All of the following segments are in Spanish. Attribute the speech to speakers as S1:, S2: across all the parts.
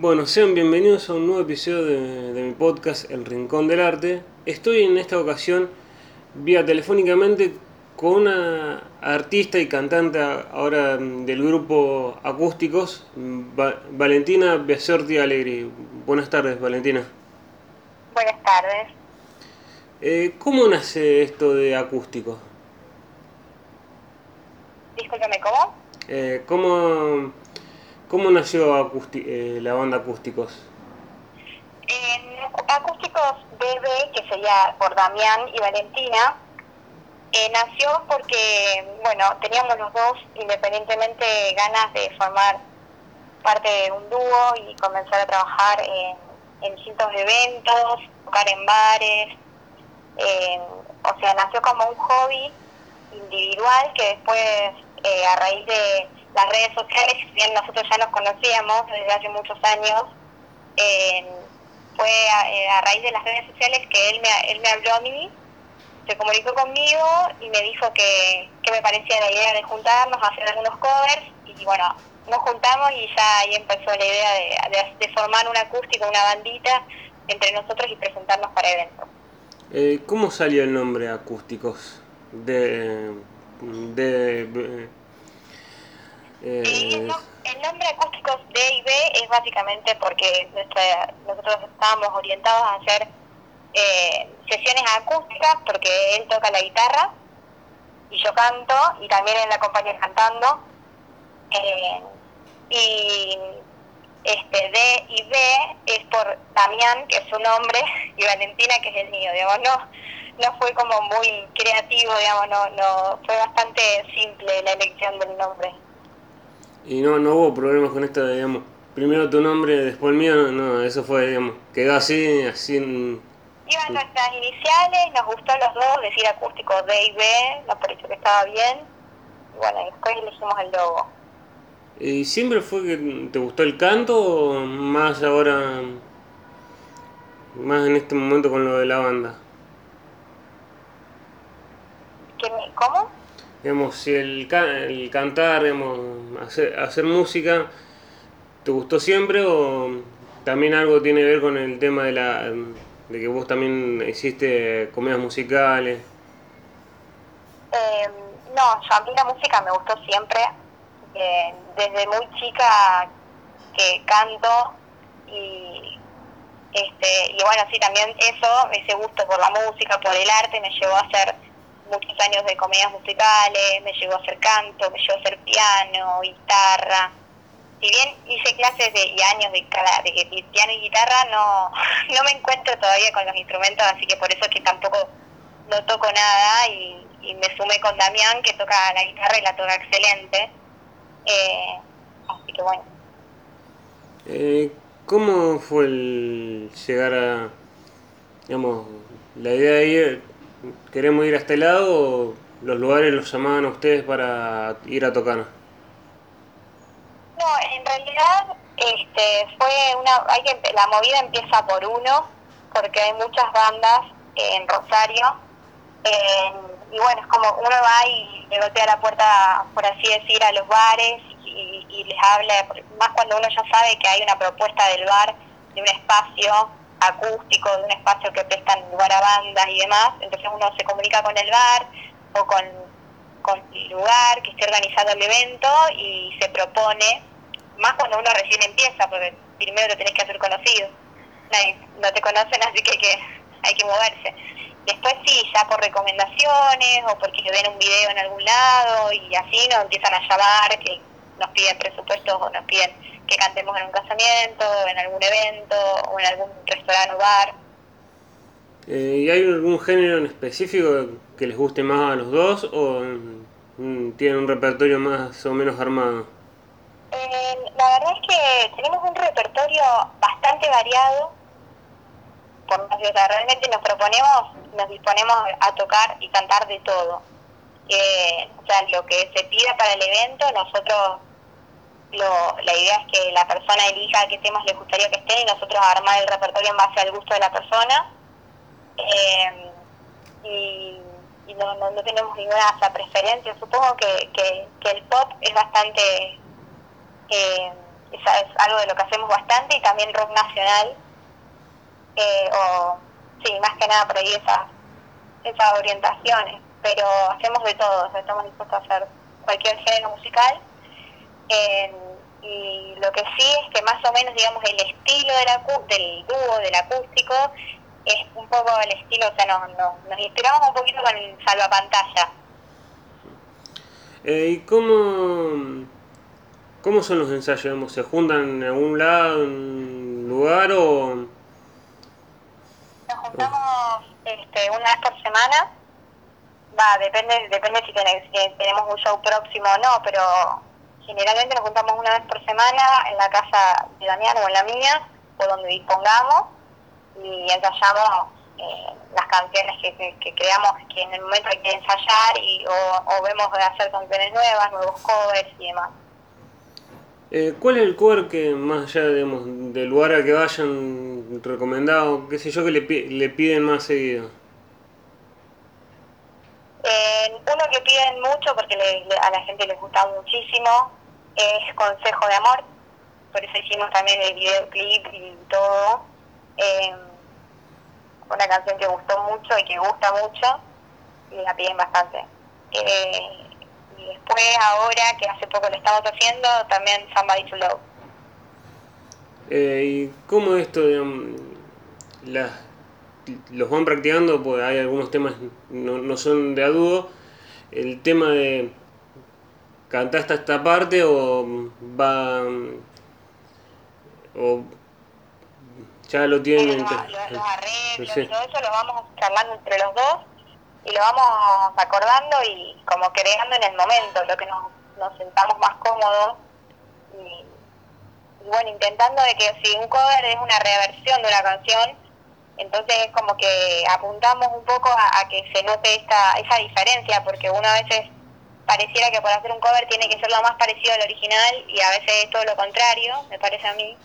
S1: Bueno, sean bienvenidos a un nuevo episodio de, mi podcast El Rincón del Arte. Estoy en esta ocasión vía telefónicamente con una artista y cantante ahora del grupo Acústicos, Valentina Besorti Alegri. Buenas tardes, Valentina.
S2: Buenas tardes.
S1: Eh, ¿Cómo nace esto de acústicos?
S2: Discúlpame, ¿cómo?
S1: Eh, ¿cómo, ¿Cómo nació eh, la banda Acústicos?
S2: En Acústicos BB, que sería por Damián y Valentina, eh, nació porque, bueno, teníamos los dos independientemente ganas de formar parte de un dúo y comenzar a trabajar en, en distintos eventos, tocar en bares. o sea, nació como un hobby individual que después, eh, a raíz de las redes sociales, bien nosotros ya nos conocíamos desde hace muchos años, fue eh, a, raíz de las redes sociales que él me, él me habló a mí, se comunicó conmigo y me dijo que, que me parecía la idea de juntarnos, hacer algunos covers y bueno, nos juntamos y ya ahí empezó la idea de, de, formar un acústico, una bandita entre nosotros y presentarnos para eventos.
S1: Eh, ¿Cómo salió el nombre Acústicos? De, de,
S2: eh, el nombre acústicos D y B es básicamente porque nuestra, nosotros estábamos orientados a hacer eh, sesiones acústicas porque él toca la guitarra y yo canto y también él la acompaña cantando. Eh, y este D y B es por Damián, que es su nombre, y Valentina, que es el mío, digamos, no, no fue como muy creativo, digamos, no, no, fue bastante simple la elección del nombre.
S1: Y no, no hubo problemas con esto, digamos, primero tu nombre, después el mío, no, eso fue, digamos, quedó así, así
S2: en... Iban nuestras iniciales, nos gustó los dos, decir acústico D y B, nos pareció que estaba bien, y bueno, después elegimos el logo.
S1: ¿Y siempre fue que te gustó el canto o más ahora, más en este momento con lo de la banda?
S2: ¿Cómo?
S1: Digamos, si el, el cantar, digamos, hacer, hacer música, ¿te gustó siempre o también algo tiene que ver con el tema de la de que vos también hiciste comedias musicales?
S2: Eh, no, yo a mí la música me gustó siempre desde muy chica que canto y este y bueno sí también eso ese gusto por la música por el arte me llevó a hacer muchos años de comedias musicales me llevó a hacer canto me llevó a hacer piano guitarra si bien hice clases de y años de, de piano y guitarra no no me encuentro todavía con los instrumentos así que por eso es que tampoco no toco nada y, y me sumé con Damián que toca la guitarra y la toca excelente eh, así que bueno.
S1: Eh, ¿Cómo fue el llegar a, digamos, la idea de ir, queremos ir a este lado los lugares los llamaban a ustedes para ir a tocar?
S2: No, en realidad este, fue una, hay que, la movida empieza por uno, porque hay muchas bandas en Rosario, y bueno, es como uno va y le golpea la puerta, por así decir, a los bares y, les habla, más cuando uno ya sabe que hay una propuesta del bar, de un espacio acústico, de un espacio que prestan lugar a bandas y demás, entonces uno se comunica con el bar o con, con el lugar que esté organizando el evento y se propone, más cuando uno recién empieza, porque primero lo tenés que hacer conocido, no te conocen así que, que hay que moverse. Después sí, ya por recomendaciones o porque ven un video en algún lado y así nos empiezan a llamar, que nos piden presupuestos o nos piden que cantemos en un casamiento, en algún evento o en algún restaurante o bar.
S1: Eh, ¿Y hay algún género en específico que les guste más a los dos o mm, tienen un repertorio más o menos armado?
S2: Eh, la verdad es que tenemos un repertorio bastante variado por realmente nos proponemos, nos disponemos a tocar y cantar de todo. o sea, lo que se pida para el evento, nosotros, lo, la idea es que la persona elija qué temas le gustaría que estén y nosotros armar el repertorio en base al gusto de la persona. Eh, y, no, no, tenemos ninguna preferencia. Supongo que, que, el pop es bastante eh, es algo de lo que hacemos bastante y también rock nacional, eh, o sí, más que nada por ahí esas orientaciones, pero hacemos de todo, estamos dispuestos a hacer cualquier género musical. Y lo que sí es que más o menos, digamos, el estilo de la, del dúo, del acústico, es un poco el estilo, o sea, nos, nos, inspiramos un poquito con el salvapantalla.
S1: Eh, ¿Y cómo, cómo son los ensayos? ¿Se juntan en algún lado, en un lugar o...?
S2: Nos juntamos este, una vez por semana. Va, depende, depende si, tenemos un show próximo o no, pero generalmente nos juntamos una vez por semana en la casa de Damián o en la mía, o donde dispongamos y ensayamos eh, las canciones que, que, creamos que en el momento hay que ensayar y, o, vemos de hacer canciones nuevas, nuevos covers y demás.
S1: Eh, ¿Cuál es el cover que más allá digamos, del lugar al que vayan recomendado, qué sé yo, que le, le piden más seguido?
S2: Eh, uno que piden mucho porque a la gente les gusta muchísimo es Consejo de Amor, por eso hicimos también el videoclip y todo. Eh, una canción que gustó mucho y que gusta mucho y la piden bastante. Eh, y después ahora, que hace poco lo estamos haciendo, también Somebody to Love.
S1: Eh, ¿Y cómo esto, las, los van practicando? Pues hay algunos temas no, no son de adudo. El tema de cantar hasta esta parte o va o ya lo tienen.
S2: Los, arreglos y todo eso lo vamos charlando entre los dos y lo vamos acordando y como creando en el momento, lo que nos, nos sentamos más cómodos y, bueno, intentando de que si un cover es una reversión de una canción, entonces es como que apuntamos un poco a, que se note esta, esa diferencia, porque uno a veces pareciera que por hacer un cover tiene que ser lo más parecido al original y a veces es todo lo contrario, me parece a mí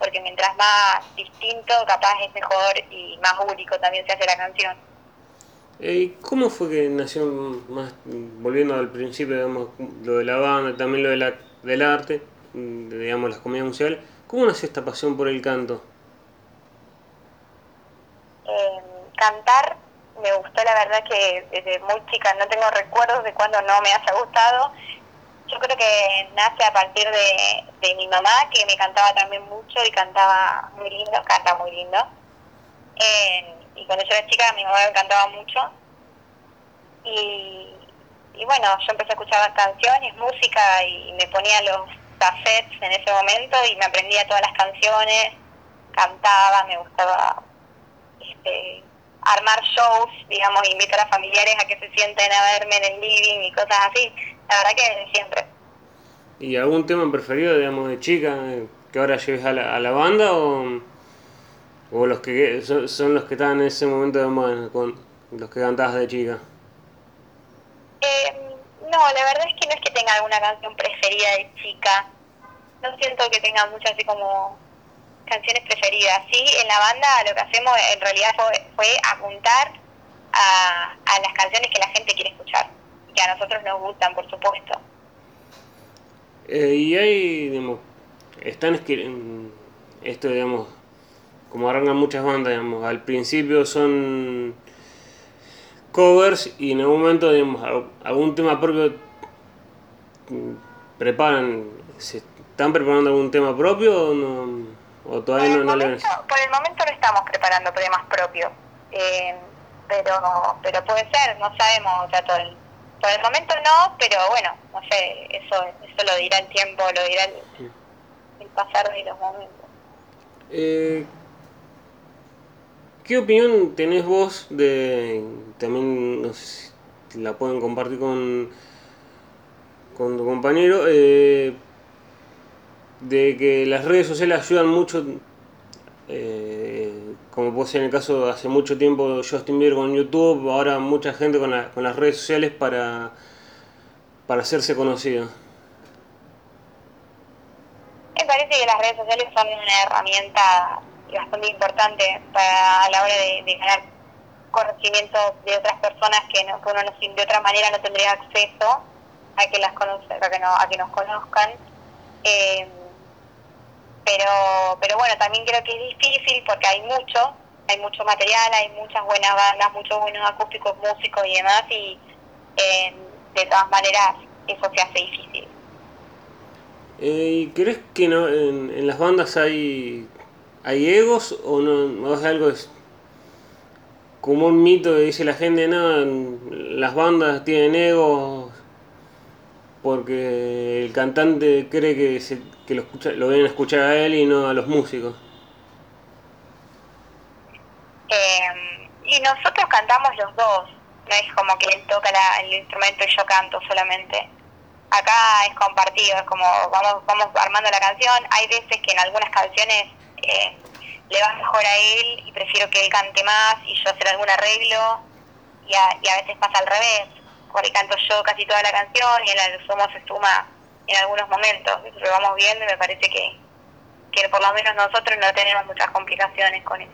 S2: porque mientras más distinto, capaz es mejor y más único también se hace la canción.
S1: ¿Y cómo fue que nació más, volviendo al principio, digamos, lo de la banda, también lo de la, del arte, digamos, las comidas musicales, cómo nació esta pasión por el canto?
S2: Eh, cantar me gustó la verdad que desde muy chica no tengo recuerdos de cuando no me haya gustado yo creo que nace a partir de, de mi mamá, que me cantaba también mucho y cantaba muy lindo, canta muy lindo. y cuando yo era chica, mi mamá me cantaba mucho. Y, y bueno, yo empecé a escuchar canciones, música, y me ponía los cassettes en ese momento y me aprendía todas las canciones, cantaba, me gustaba este, armar shows, digamos, invitar a familiares a que se sienten a verme en el living y cosas así. La verdad que desde siempre.
S1: ¿Y algún tema preferido, digamos, de chica que ahora lleves a la, a la banda o, o los que son, los que estaban en ese momento de con los que cantabas de chica?
S2: Eh, no, la verdad es que no es que tenga alguna canción preferida de chica. No siento que tenga muchas así como canciones preferidas. Sí, en la banda lo que hacemos en realidad fue, apuntar a, a las canciones que la gente quiere escuchar que a nosotros nos gustan, por supuesto.
S1: Eh, y hay, digamos, están esto, digamos, como arrancan muchas bandas, digamos, al principio son covers y en algún momento, digamos, algún tema propio mm, preparan, ¿se están preparando algún tema propio o no? ¿O todavía
S2: por, no, el momento, por el momento no estamos preparando temas propios, eh, pero pero puede ser, no sabemos, o sea, todo el, por el momento no, pero bueno, no sé, eso eso lo dirá el tiempo, lo dirá el, pasar de los momentos.
S1: Eh, ¿Qué opinión tenés vos de, también no sé si la pueden compartir con, con tu compañero, eh, de que las redes sociales ayudan mucho, eh, como puede ser en el caso hace mucho tiempo Justin Bieber con YouTube, ahora mucha gente con, con las redes sociales para, para hacerse conocido.
S2: Me parece que las redes sociales son una herramienta bastante importante para a la hora de, ganar conocimiento de otras personas que, no, uno de otra manera no tendría acceso a que las conoce, a que, no, a que nos conozcan. Eh, pero, pero bueno, también creo que es difícil porque hay mucho, hay mucho material, hay muchas buenas bandas, muchos buenos acústicos, músicos y demás, y eh, de todas maneras eso se hace difícil.
S1: Eh, ¿Y crees que no, en, en, las bandas hay, hay egos o no? ¿O es algo es como un mito que dice la gente, no, las bandas tienen egos porque el cantante cree que, se, que lo, escucha, lo a escuchar a él y no a los músicos?
S2: Eh, y nosotros cantamos los dos, no es como que él toca la, el instrumento y yo canto solamente. Acá es compartido, es como vamos, vamos armando la canción. Hay veces que en algunas canciones eh, le va mejor a él y prefiero que él cante más y yo hacer algún arreglo y a, y a veces pasa al revés porque canto yo casi toda la canción y el sumo se suma en algunos momentos. Eso lo vamos viendo y me parece que, que por lo menos nosotros no tenemos muchas complicaciones con eso.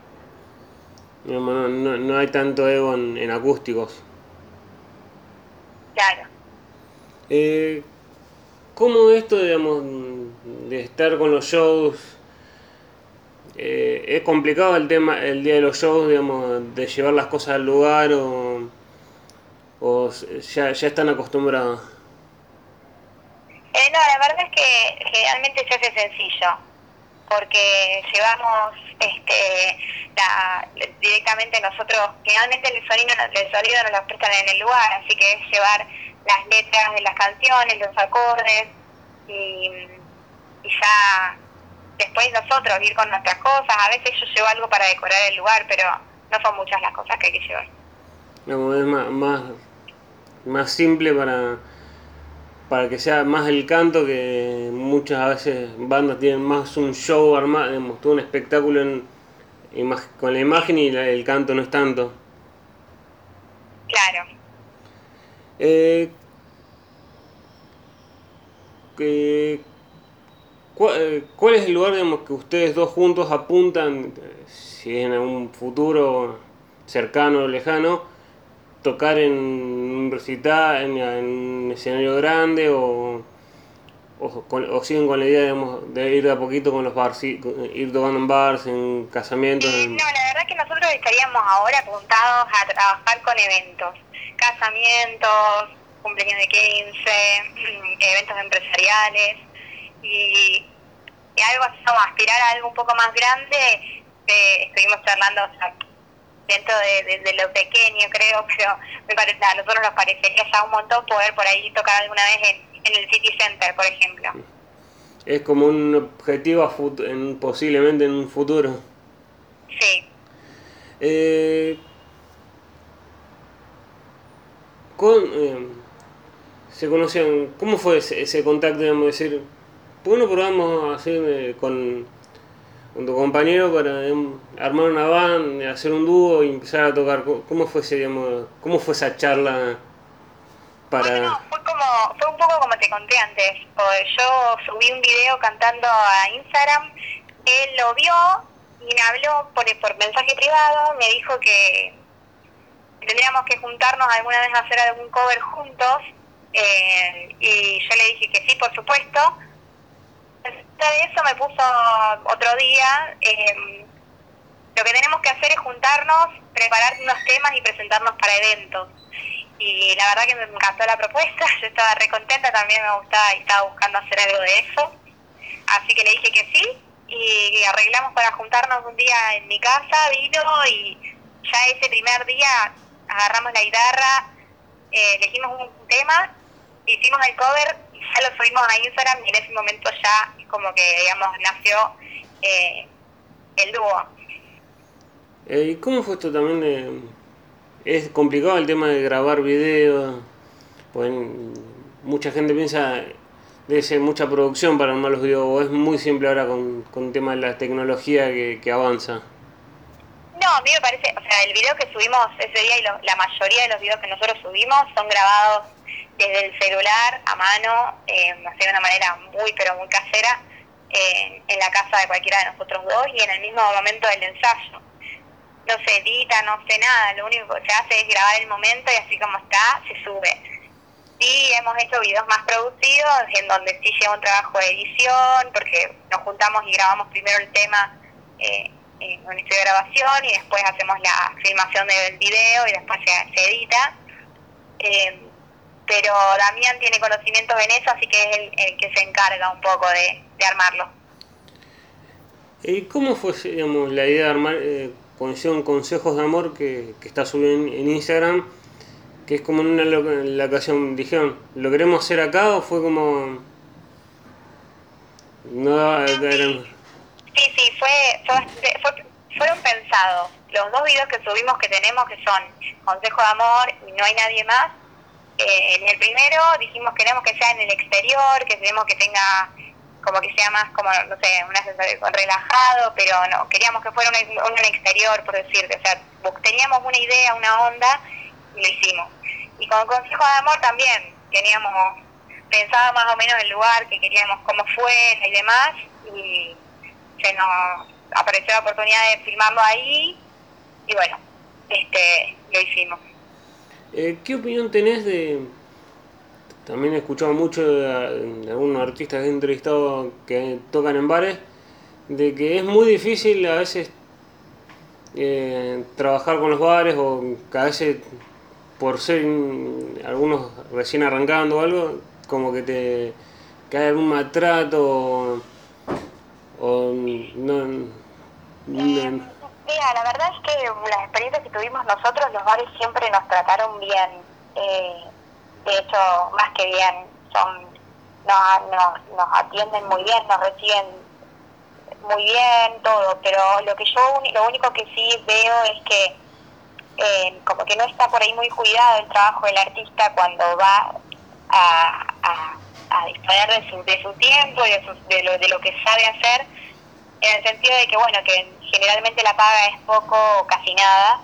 S1: No, no, no hay tanto ego en, en acústicos.
S2: Claro.
S1: Eh, ¿Cómo esto, digamos, de estar con los shows? Eh, ¿Es complicado el tema, el día de los shows, digamos, de llevar las cosas al lugar o, o ya, ya están acostumbrados?
S2: Eh, no, la verdad es que generalmente se hace sencillo, porque llevamos este, directamente nosotros, generalmente el sonido, el sonido nos lo prestan en el lugar, así que es llevar las letras de las canciones, los acordes, y, y ya después nosotros ir con nuestras cosas, a veces yo llevo algo para decorar el lugar, pero no son muchas las cosas que hay que llevar.
S1: No, es más, más, más simple para, para que sea más el canto que muchas veces bandas tienen más un show armado, digamos, todo un espectáculo en, con la imagen y la, el canto no es tanto.
S2: Claro.
S1: Eh, que, ¿cuál, ¿Cuál es el lugar digamos, que ustedes dos juntos apuntan, si en un futuro cercano o lejano, tocar en un recital, en, en un escenario grande o, o, o, siguen con la idea digamos, de ir de a poquito con los bars, ir tocando en bars, en casamientos? En...
S2: No, la verdad que nosotros estaríamos ahora apuntados a trabajar con eventos, casamientos, cumpleaños de 15, eventos empresariales y, y algo así como aspirar a algo un poco más grande. Eh, estuvimos charlando o sea, dentro de, de, de, lo pequeño, creo, pero me parece, a nosotros nos parecería ya un montón poder por ahí tocar alguna vez en, en el City Center, por ejemplo.
S1: Es como un objetivo en, posiblemente en un futuro.
S2: Sí.
S1: Eh, con, eh, se conocían, ¿cómo fue ese, ese contacto, digamos, decir, ¿por qué no probamos así eh, con, con, tu compañero para eh, armar una banda, hacer un dúo y empezar a tocar? ¿Cómo fue ese, digamos, cómo fue esa charla para...?
S2: Bueno, fue como, fue un poco como te conté antes, yo subí un video cantando a Instagram, él lo vio y me habló por, por mensaje privado, me dijo que tendríamos que juntarnos alguna vez a hacer algún cover juntos eh, y yo le dije que sí, por supuesto. De eso me puso otro día. Eh, lo que tenemos que hacer es juntarnos, preparar unos temas y presentarnos para eventos. Y la verdad que me encantó la propuesta, yo estaba re contenta, también me gustaba y estaba buscando hacer algo de eso. Así que le dije que sí y arreglamos para juntarnos un día en mi casa, vino y ya ese primer día agarramos la guitarra, eh, elegimos un tema, hicimos el cover y ya lo subimos a Instagram y en ese momento ya como que, digamos, nació eh, el dúo.
S1: Eh, ¿Y cómo fue esto también? De, es complicado el tema de grabar videos, pues mucha gente piensa debe ser mucha producción para armar los videos, o es muy simple ahora con, con el tema de la tecnología que, que avanza.
S2: No, a mí me parece, o sea, el video que subimos ese día y lo, la mayoría de los videos que nosotros subimos son grabados desde el celular a mano, eh, de una manera muy, pero muy casera, en la casa de cualquiera de nosotros dos y en el mismo momento del ensayo. No se edita, no sé nada, lo único que se hace es grabar el momento y así como está, se sube. Sí, hemos hecho videos más producidos, en donde sí lleva un trabajo de edición, porque nos juntamos y grabamos primero el tema eh, en un estudio de grabación y después hacemos la filmación del video y después se, edita. Eh, pero Damián tiene conocimientos en eso, así que es el, que se encarga un poco de, armarlo.
S1: ¿Y cómo fue digamos, la idea de armar eh, Consejos de Amor que, que está subido en Instagram? que es como en una la ocasión dijeron, ¿lo queremos hacer acá o fue como...
S2: No, sí, sí, fue, fue, fueron pensados. Los dos videos que subimos que tenemos, que son Consejo de Amor y No hay nadie más, eh, en el primero dijimos que queremos que sea en el exterior, que queremos que tenga como que sea más como, no sé, una relajado, pero no, queríamos que fuera un, un exterior, por decirte, o sea, teníamos una idea, una onda y lo hicimos. Y con Consejo de Amor también teníamos pensado más o menos el lugar que queríamos, cómo fuera y demás, y se nos apareció la oportunidad de filmarlo ahí, y bueno, este lo hicimos.
S1: Eh, ¿Qué opinión tenés de.? También he escuchado mucho de, algunos artistas que he entrevistado que tocan en bares, de que es muy difícil a veces eh, trabajar con los bares o que a veces por ser algunos recién arrancando o algo, como que te cae algún maltrato o, no,
S2: Mira, la verdad es que las experiencias que tuvimos nosotros, los bares siempre nos trataron bien. Eh, de hecho, más que bien, son nos, nos atienden muy bien, nos reciben muy bien, todo. Pero lo que yo, lo único que sí veo es que eh, como que no está por ahí muy cuidado el trabajo del artista cuando va a, a, disponer de su, de su tiempo y de, lo, de lo que sabe hacer, en el sentido de que, bueno, que generalmente la paga es poco o casi nada,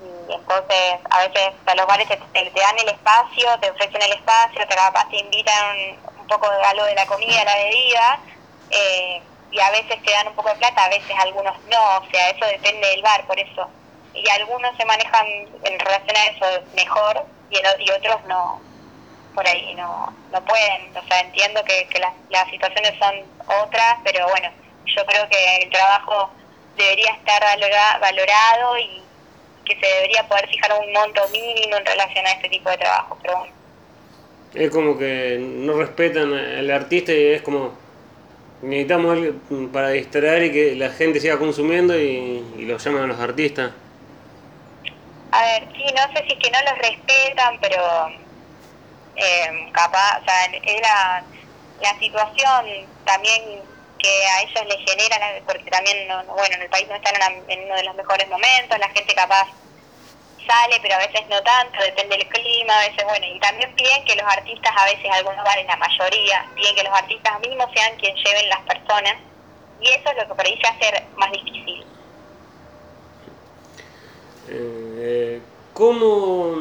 S2: y entonces a veces a los bares te, dan el espacio, te ofrecen el espacio, te capaz te invitan un, poco de algo de la comida, la bebida, eh, y a veces te dan un poco de plata, a veces algunos no, o sea, eso depende del bar, por eso y algunos se manejan en relación a eso mejor y, y otros no, por ahí no, no pueden. O sea, entiendo que, que las, las situaciones son otras, pero bueno, yo creo que el trabajo debería estar valorado y que se debería poder fijar un monto mínimo en relación a este tipo de trabajo, pero bueno.
S1: Es como que no respetan al artista y es como necesitamos algo para distraer y que la gente siga consumiendo y, y lo llaman a los artistas.
S2: A ver, sí, no sé si es que no los respetan, pero eh, capaz, o sea, es la, la situación también que a ellos les genera, porque también, bueno, en el país no están en, uno de los mejores momentos, la gente capaz sale, pero a veces no tanto, depende del clima, a veces, bueno, y también piden que los artistas, a veces algunos bares, la mayoría, piden que los artistas mismos sean quienes lleven las personas, y eso es lo que por ahí hace más difícil.
S1: Eh, ¿Cómo,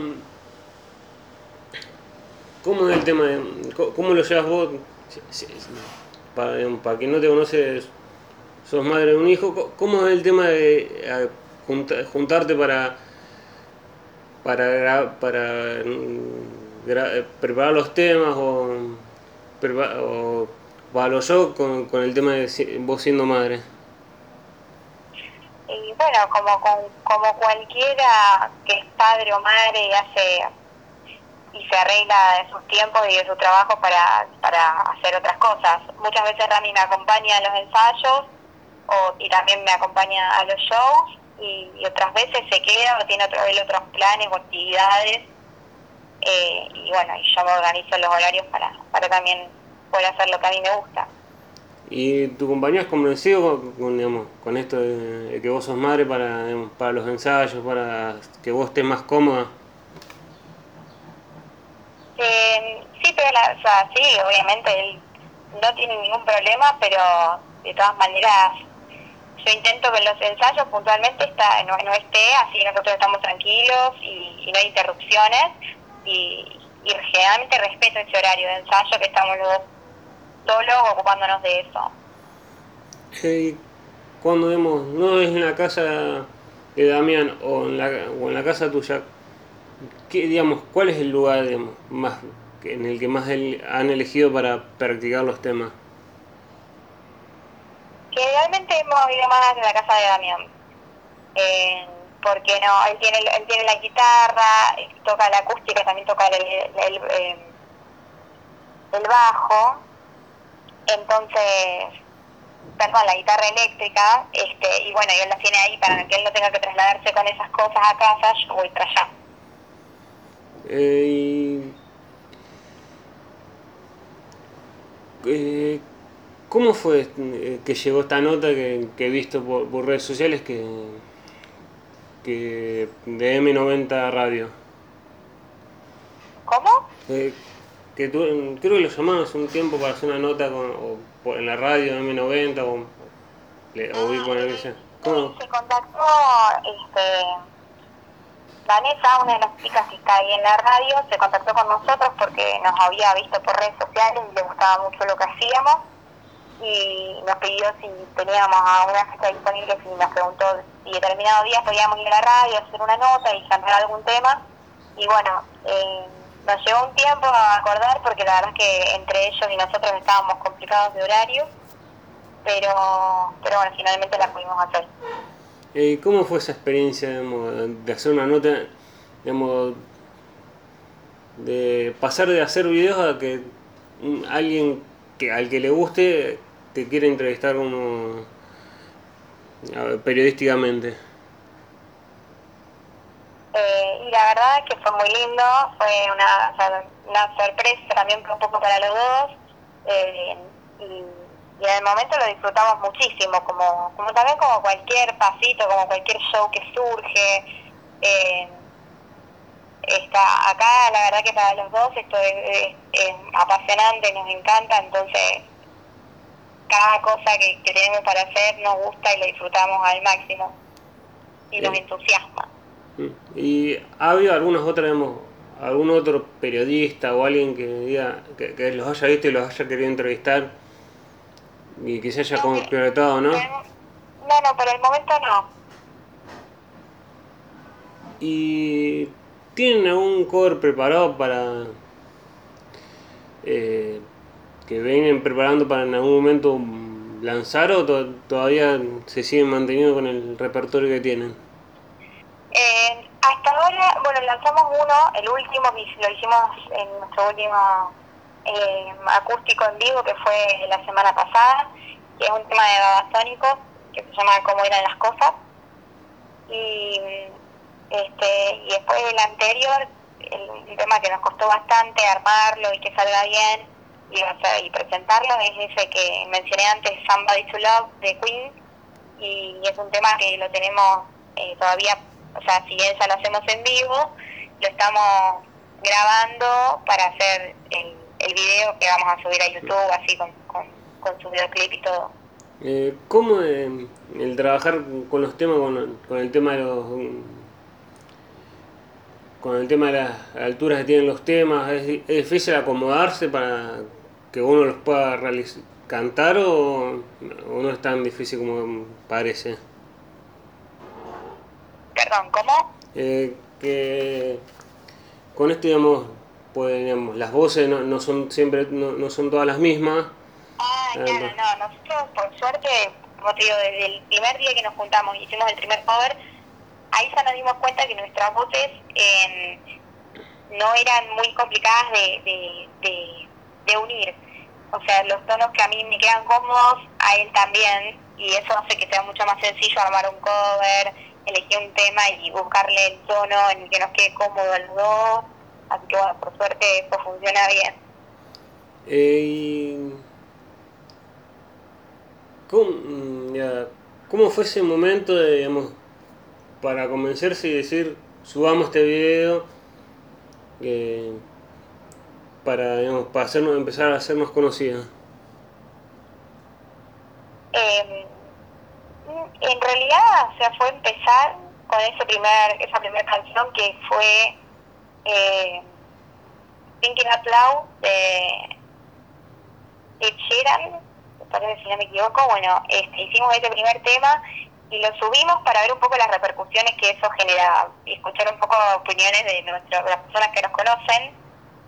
S1: cómo es el tema de, cómo lo llevas vos? Para, quien no te conoce, sos madre de un hijo, ¿cómo es el tema de juntarte para para, para preparar los temas o, o para los shows con, con el tema de vos siendo madre?
S2: y bueno, como, como cualquiera que es padre o madre y hace y se arregla de sus tiempos y de su trabajo para, para hacer otras cosas. Muchas veces Rami me acompaña a los ensayos o, y también me acompaña a los shows y, otras veces se queda o tiene otro, otros planes o actividades eh, y bueno, yo me organizo los horarios para, para también poder hacer lo que a mí me gusta.
S1: ¿Y tu compañía es convencido con, digamos, con esto de que vos sos madre para, para los ensayos, para que vos estés más cómoda?
S2: Eh, sí, pero o sea, sí, obviamente él no tiene ningún problema, pero de todas maneras yo intento que los ensayos puntualmente está, no, no esté, así nosotros estamos tranquilos y, no hay interrupciones y, y generalmente respeto ese horario de ensayo que estamos los solos ocupándonos de eso.
S1: cuando vemos, no es en la casa de Damián o en la, o en la casa tuya, ¿qué, digamos, ¿cuál es el lugar más en el que más han elegido para practicar los temas?
S2: Generalmente hemos ido más en la casa de Damián. Eh, porque no, él tiene, él tiene la guitarra, toca la acústica, también toca el, el, eh, el bajo. Entonces, perdón, la guitarra eléctrica, este, y bueno, y él la tiene ahí para que él no tenga que trasladarse con esas cosas a casa, yo voy para allá.
S1: Eh, eh, ¿Cómo fue eh, que llegó esta nota que, he visto por, redes sociales que, que de M90 Radio?
S2: ¿Cómo?
S1: Eh, que creo que lo llamamos un tiempo para hacer una nota con, en la radio M90 o, o ir con el...
S2: ¿Cómo? Se contactó este, Vanessa, una de las chicas que está ahí en la radio, se contactó con nosotros porque nos había visto por redes sociales y le gustaba mucho lo que hacíamos y nos pidió si teníamos alguna fecha disponible y nos preguntó si determinado día podíamos ir a la radio, hacer una nota y cantar algún tema. Y bueno, eh, nos llevó un tiempo a acordar porque la verdad es que entre ellos y nosotros estábamos complicados de horario, pero, pero bueno, finalmente la pudimos hacer.
S1: Eh, ¿Cómo fue esa experiencia de hacer una nota, digamos, de pasar de hacer videos a que alguien que al que le guste te quiera entrevistar como periodísticamente?
S2: Eh, y la verdad es que fue muy lindo, fue una, una sorpresa también un poco para los dos. Eh, y y en el momento lo disfrutamos muchísimo, como, como también como cualquier pasito, como cualquier show que surge. Eh, está acá, la verdad que para los dos esto es, apasionante, nos encanta, entonces cada cosa que, tenemos para hacer nos gusta y lo disfrutamos al máximo y nos entusiasma.
S1: Mm. ¿Y ha habido algunas otras, algún otro periodista o alguien que diga que, que los haya visto y los haya querido entrevistar? Y que se haya completado, ¿no?
S2: No, no, por el momento no.
S1: ¿Y tienen algún cover preparado para eh, que vengan preparando para en algún momento lanzar o todavía se siguen manteniendo con el repertorio que tienen?
S2: Eh, hasta ahora, bueno, lanzamos uno, el último lo hicimos en nuestro último eh, acústico en vivo que fue la semana pasada, que es un tema de Babasónico, que se llama Cómo eran las cosas. Y, este, y después del anterior, el, tema que nos costó bastante armarlo y que salga bien y, presentarlo es ese que mencioné antes, Somebody to Love de Queen, y, es un tema que lo tenemos eh, todavía, o sea, si ya lo hacemos en vivo, lo estamos grabando para hacer el el video que vamos a subir a YouTube, así con, con, su videoclip y todo.
S1: Eh, ¿Cómo eh, el trabajar con los temas, con, con, el tema de los con el tema de las alturas que tienen los temas, es, difícil acomodarse para que uno los pueda cantar o, no es tan difícil como parece?
S2: Perdón, ¿cómo?
S1: Eh, que con esto, digamos, las voces no, no son siempre, no, no, son todas las mismas.
S2: Ah, claro, no, nosotros por suerte, como te digo, desde el primer día que nos juntamos y hicimos el primer cover, ahí ya nos dimos cuenta que nuestras voces eh, no eran muy complicadas de, de, de, unir. O sea, los tonos que a mí me quedan cómodos, a él también, y eso hace que sea mucho más sencillo armar un cover, elegir un tema y buscarle el tono en el que nos quede cómodo los dos Así que bueno, por suerte esto funciona bien.
S1: Eh, ¿cómo, mm, ¿Cómo fue ese momento de, digamos, para convencerse y decir, subamos este video eh, para, digamos, para hacernos, empezar a hacernos conocidos?
S2: Eh, en realidad, o sea, fue empezar con ese primer, esa primera canción que fue eh, Thinking Out de Ed Sheeran, parece si no me equivoco, bueno, este, hicimos ese primer tema y lo subimos para ver un poco las repercusiones que eso genera y escuchar un poco opiniones de, nuestras las personas que nos conocen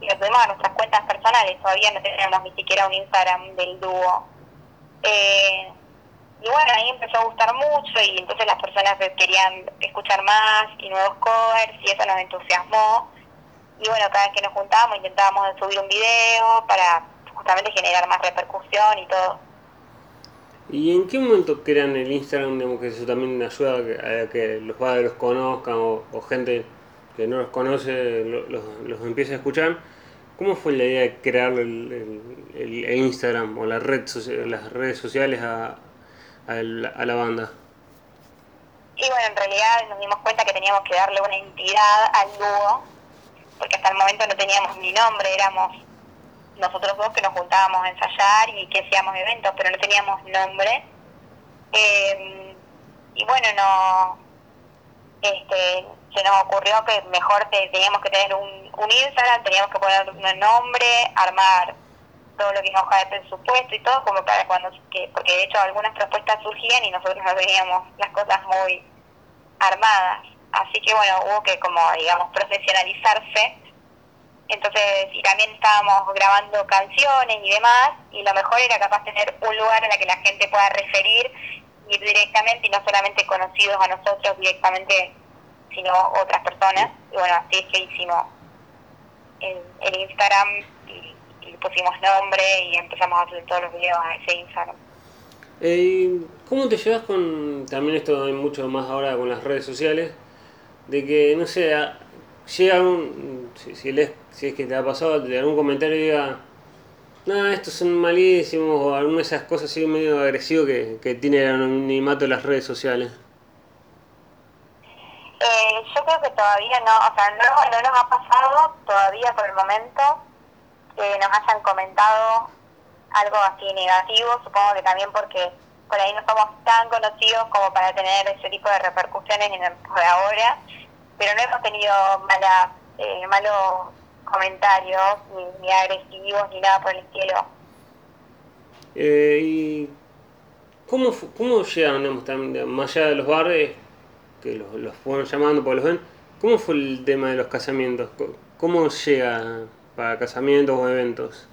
S2: y nos subimos a nuestras cuentas personales, todavía no teníamos ni siquiera un Instagram del dúo. Eh, y bueno, ahí empezó a gustar mucho y entonces las personas querían escuchar más y nuevos covers y eso nos entusiasmó. Y bueno, cada vez que nos juntábamos intentábamos subir un video para justamente generar más repercusión y todo.
S1: ¿Y en qué momento crean el Instagram? Digamos que eso también ayuda a que, los padres los conozcan o, gente que no los conoce los, los empiece a escuchar. ¿Cómo fue la idea de crear el, el, Instagram o la red, las redes sociales a, a, la banda?
S2: Y bueno, en realidad nos dimos cuenta que teníamos que darle una entidad al dúo, porque hasta el momento no teníamos ni nombre, éramos nosotros dos que nos juntábamos a ensayar y que hacíamos eventos, pero no teníamos nombre. Eh, y bueno, no este, se nos ocurrió que mejor teníamos que tener un, un Instagram, teníamos que poner un nombre, armar todo lo que es hoja de presupuesto y todo, como para cuando, que, porque de hecho algunas propuestas surgían y nosotros no teníamos las cosas muy armadas. Así que bueno, hubo que como, digamos, profesionalizarse entonces, y también estábamos grabando canciones y demás, y lo mejor era capaz tener un lugar en el que la gente pueda referir, ir directamente, y no solamente conocidos a nosotros directamente, sino otras personas. Y bueno, así es que hicimos el, Instagram y, pusimos nombre y empezamos a hacer todos los videos a ese Instagram.
S1: Eh, ¿Cómo te llevas con, también esto hay mucho más ahora con las redes sociales, de que, no sé, llega un, si, si, si es que te ha pasado, de algún comentario diga, no, estos son malísimos, o alguna de esas cosas así medio agresivo que, que tiene el anonimato de las redes sociales?
S2: Eh, yo creo que todavía no, o sea, no, no nos ha pasado todavía por el momento que nos hayan comentado algo así negativo, supongo que también porque por ahí no somos tan conocidos como para tener ese tipo de repercusiones en el de ahora pero no hemos tenido mala, eh, malos comentarios, ni, agresivos, ni nada por el estilo.
S1: Eh, ¿Y cómo, cómo llegan, más allá de los bares, que los, los fueron llamando porque los ven, cómo fue el tema de los casamientos? ¿Cómo llega para casamientos o eventos?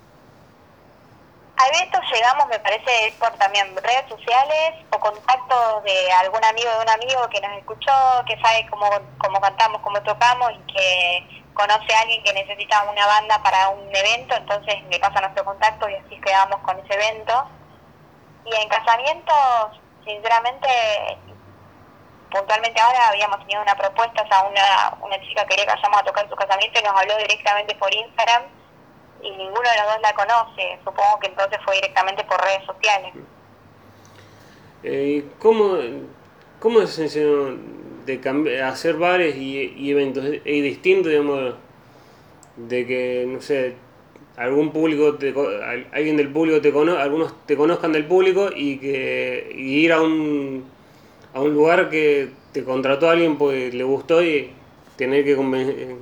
S2: A eventos llegamos, me parece, por también redes sociales o contactos de algún amigo de un amigo que nos escuchó, que sabe cómo, cómo cantamos, cómo tocamos y que conoce a alguien que necesita una banda para un evento, entonces le pasa nuestro contacto y así quedamos con ese evento. Y en casamientos, sinceramente, puntualmente ahora habíamos tenido una propuesta, o sea, una, una chica quería que vayamos a tocar su casamiento y nos habló directamente por Instagram y ninguno de los dos la conoce. Supongo que entonces fue directamente por redes sociales.
S1: Eh, ¿cómo, ¿Cómo es de hacer bares y, eventos? ¿Es distinto, digamos, de que, no sé, algún público, te, alguien del público te cono, algunos te conozcan del público y que ir a un, a un lugar que te contrató alguien porque le gustó y tener que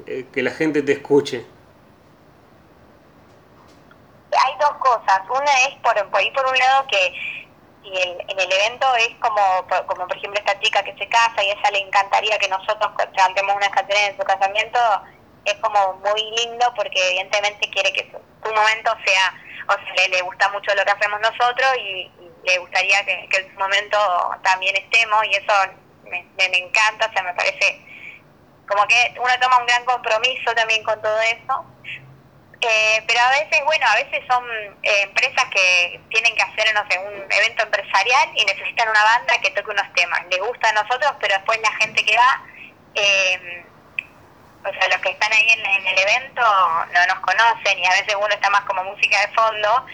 S1: eh, que la gente te escuche?
S2: Hay dos cosas. Una es por, por ahí por un lado que y en el evento es como, como por ejemplo esta chica que se casa y a ella le encantaría que nosotros cantemos unas canciones en su casamiento, es como muy lindo porque evidentemente quiere que su, momento sea, o sea, le, gusta mucho lo que hacemos nosotros y, le gustaría que, que, en su momento también estemos y eso me, me, me encanta, o sea, me parece como que uno toma un gran compromiso también con todo eso eh, pero a veces, bueno, a veces son eh, empresas que tienen que hacer, no sé, un evento empresarial y necesitan una banda que toque unos temas. Les gusta a nosotros, pero después la gente que va, eh, o sea, los que están ahí en, el evento no nos conocen y a veces uno está más como música de fondo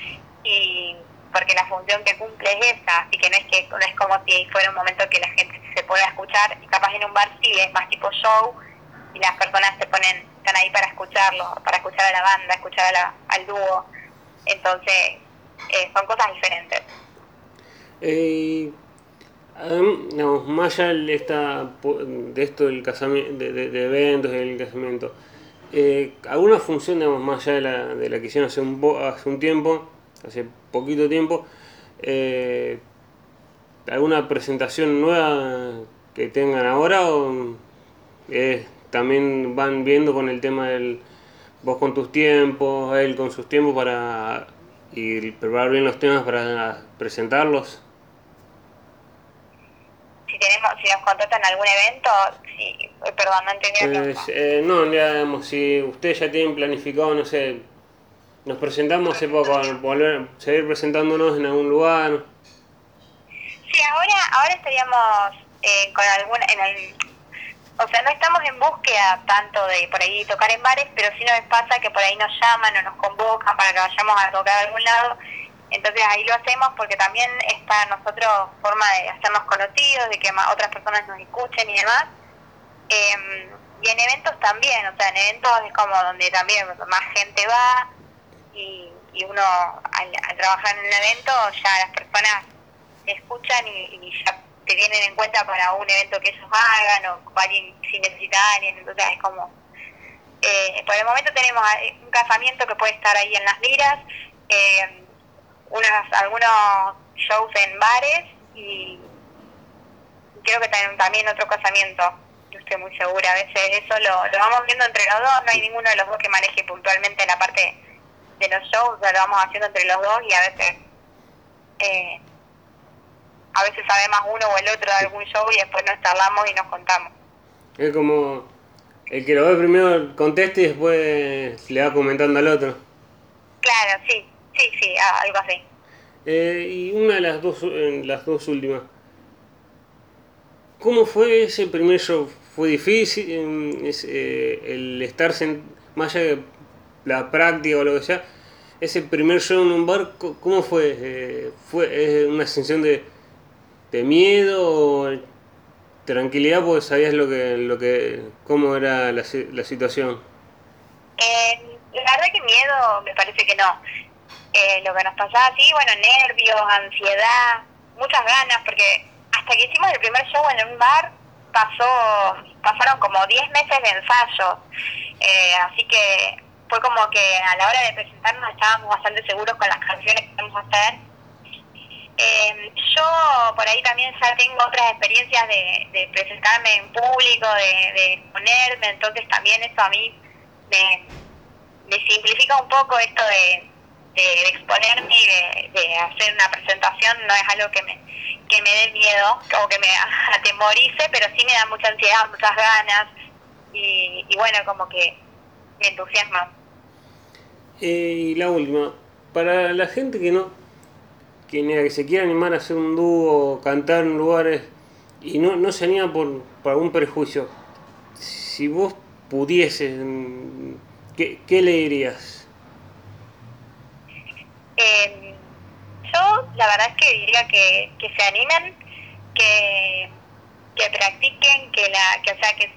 S2: y porque la función que cumple es esa, así que no es que no es como si fuera un momento que la gente se pueda escuchar, y capaz en un bar sí es más tipo show y las personas se ponen están ahí para escucharlo, para escuchar a la banda, escuchar al dúo. Entonces, eh, son cosas diferentes.
S1: Eh, más allá de, esta, de esto del casamiento, de, de, eventos del casamiento, eh, ¿alguna función, digamos, más allá de la, de la que hicieron hace un, hace un tiempo, hace poquito tiempo, eh, alguna presentación nueva que tengan ahora o también van viendo con el tema del, vos con tus tiempos, él con sus tiempos para y preparar bien los temas para presentarlos?
S2: Si tenemos, si nos contratan algún evento, sí, perdón, no entendí.
S1: Pues, eh, no, digamos, si ustedes ya tienen planificado, no sé, nos presentamos hace poco, volver, seguir presentándonos en algún lugar.
S2: Sí, ahora, ahora estaríamos eh, con algún, en el, o sea, no estamos en búsqueda tanto de por ahí tocar en bares, pero sí nos pasa que por ahí nos llaman o nos convocan para que vayamos a tocar a algún lado. Entonces ahí lo hacemos porque también está nosotros forma de hacernos conocidos, de que otras personas nos escuchen y demás. Em, y en eventos también, o sea, en eventos es como donde también más gente va y, uno al, trabajar en un evento ya las personas escuchan y, y ya te tienen en cuenta para un evento que ellos hagan o alguien si necesitan alguien, entonces es como... Eh, por el momento tenemos un casamiento que puede estar ahí en las liras, eh, unas, algunos shows en bares y creo que también, también otro casamiento, no estoy muy segura, a veces eso lo, lo vamos viendo entre los dos, no hay ninguno de los dos que maneje puntualmente la parte de los shows, o lo vamos haciendo entre los dos y a veces eh, a veces sabe más uno o el otro de algún show y después nos charlamos y nos contamos.
S1: Es como el que lo ve primero conteste y después le va comentando al otro.
S2: Claro, sí, sí, sí, algo así.
S1: Eh, y una de las dos, las dos últimas. ¿Cómo fue ese primer show? ¿Fue difícil eh, el estar más allá de la práctica o lo que sea? Ese primer show en un bar, ¿cómo fue? Eh, ¿Fue una sensación de de miedo o tranquilidad porque sabías lo que, lo que, cómo era la, la situación?
S2: Eh, la verdad que miedo me parece que no. Eh, lo que nos pasaba, sí, bueno, nervios, ansiedad, muchas ganas, porque hasta que hicimos el primer show en un bar pasó pasaron como 10 meses de ensayo. Eh, así que fue como que a la hora de presentarnos estábamos bastante seguros con las canciones que íbamos a hacer eh, yo por ahí también ya tengo otras experiencias de, presentarme en público, de, de, exponerme, entonces también eso a mí me, simplifica un poco esto de, exponerme y de, hacer una presentación, no es algo que me, que me dé miedo o que me atemorice, pero sí me da mucha ansiedad, muchas ganas y, bueno, como que me entusiasma.
S1: Eh, y la última, para la gente que no que se quiera animar a hacer un dúo, cantar en lugares y no, no se anima por, por algún prejuicio, si vos pudieses, ¿qué, qué le dirías?
S2: Eh, yo la verdad es que diría que, que se animen, que, que practiquen, que, la, que, o sea, que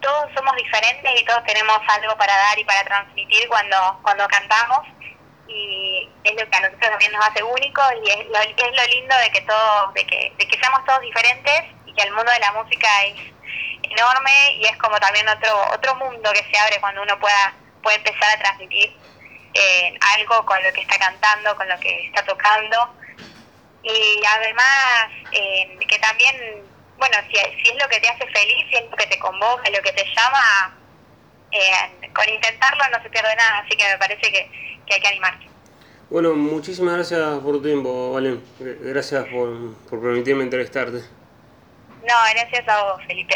S2: todos somos diferentes y todos tenemos algo para dar y para transmitir cuando, cuando cantamos y es lo que a nosotros también nos hace únicos y es lo, es lo lindo de que todo, de que, de que seamos todos diferentes y que el mundo de la música es enorme y es como también otro otro mundo que se abre cuando uno pueda puede empezar a transmitir eh, algo con lo que está cantando, con lo que está tocando. Y además eh, que también bueno si, si es lo que te hace feliz, si es lo que te convoca, lo que te llama eh, con intentarlo no se pierde nada, así que me parece que que hay que animarse.
S1: Bueno, muchísimas gracias por tu tiempo, Valen. Gracias por, por permitirme entrevistarte.
S2: No, gracias a vos, Felipe.